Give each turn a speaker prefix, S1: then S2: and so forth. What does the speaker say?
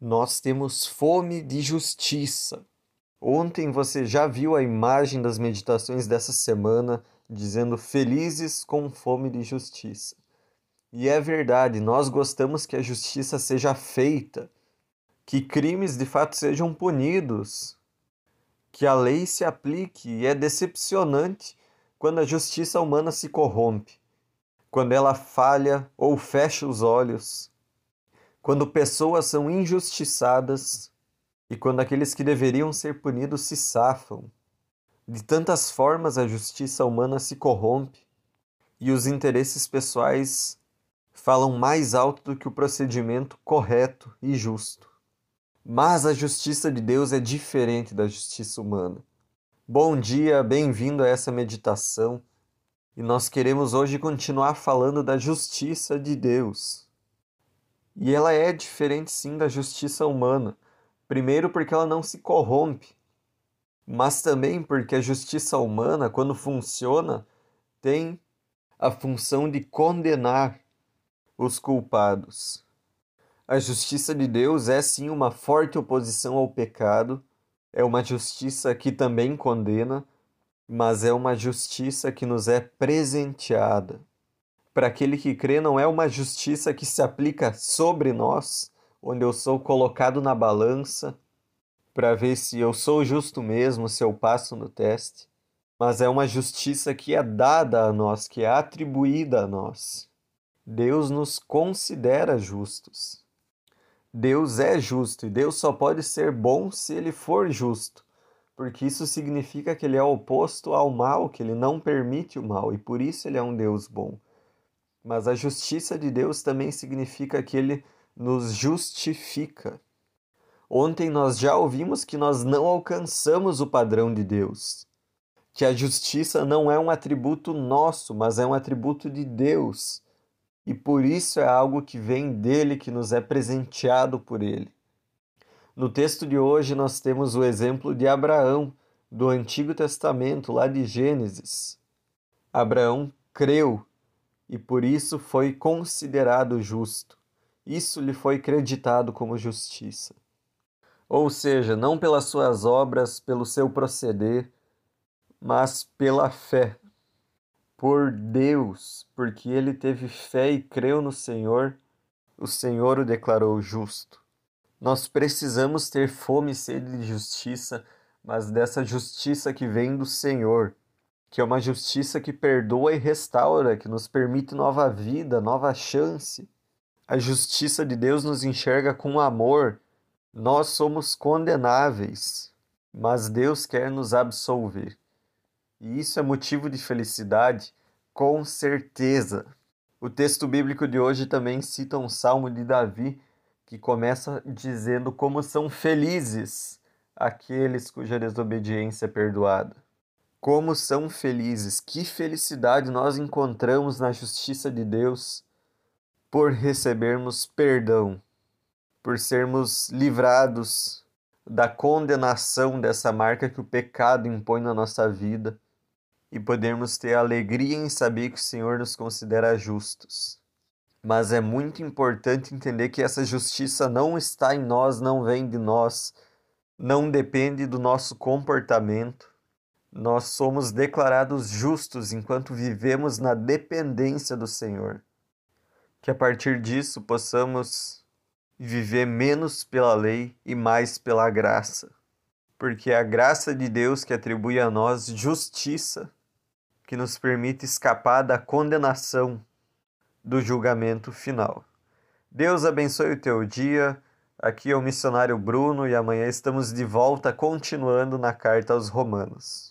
S1: Nós temos fome de justiça. Ontem você já viu a imagem das meditações dessa semana dizendo felizes com fome de justiça. E é verdade, nós gostamos que a justiça seja feita, que crimes de fato sejam punidos, que a lei se aplique, e é decepcionante quando a justiça humana se corrompe, quando ela falha ou fecha os olhos, quando pessoas são injustiçadas e quando aqueles que deveriam ser punidos se safam. De tantas formas a justiça humana se corrompe e os interesses pessoais falam mais alto do que o procedimento correto e justo. Mas a justiça de Deus é diferente da justiça humana. Bom dia, bem-vindo a essa meditação. E nós queremos hoje continuar falando da justiça de Deus. E ela é diferente sim da justiça humana. Primeiro, porque ela não se corrompe, mas também porque a justiça humana, quando funciona, tem a função de condenar os culpados. A justiça de Deus é sim uma forte oposição ao pecado, é uma justiça que também condena, mas é uma justiça que nos é presenteada. Para aquele que crê, não é uma justiça que se aplica sobre nós, onde eu sou colocado na balança para ver se eu sou justo mesmo, se eu passo no teste, mas é uma justiça que é dada a nós, que é atribuída a nós. Deus nos considera justos. Deus é justo e Deus só pode ser bom se ele for justo, porque isso significa que ele é oposto ao mal, que ele não permite o mal e por isso ele é um Deus bom. Mas a justiça de Deus também significa que ele nos justifica. Ontem nós já ouvimos que nós não alcançamos o padrão de Deus, que a justiça não é um atributo nosso, mas é um atributo de Deus e por isso é algo que vem dele, que nos é presenteado por ele. No texto de hoje, nós temos o exemplo de Abraão, do Antigo Testamento, lá de Gênesis. Abraão creu e por isso foi considerado justo. Isso lhe foi creditado como justiça. Ou seja, não pelas suas obras, pelo seu proceder, mas pela fé por Deus, porque ele teve fé e creu no Senhor, o Senhor o declarou justo. Nós precisamos ter fome e sede de justiça, mas dessa justiça que vem do Senhor, que é uma justiça que perdoa e restaura, que nos permite nova vida, nova chance. A justiça de Deus nos enxerga com amor. Nós somos condenáveis, mas Deus quer nos absolver. E isso é motivo de felicidade, com certeza. O texto bíblico de hoje também cita um salmo de Davi que começa dizendo como são felizes aqueles cuja desobediência é perdoada. Como são felizes, que felicidade nós encontramos na justiça de Deus por recebermos perdão, por sermos livrados da condenação dessa marca que o pecado impõe na nossa vida e podermos ter alegria em saber que o Senhor nos considera justos. Mas é muito importante entender que essa justiça não está em nós, não vem de nós, não depende do nosso comportamento. Nós somos declarados justos enquanto vivemos na dependência do Senhor. Que a partir disso possamos viver menos pela lei e mais pela graça, porque é a graça de Deus que atribui a nós justiça que nos permite escapar da condenação do julgamento final. Deus abençoe o teu dia. Aqui é o missionário Bruno e amanhã estamos de volta continuando na carta aos Romanos.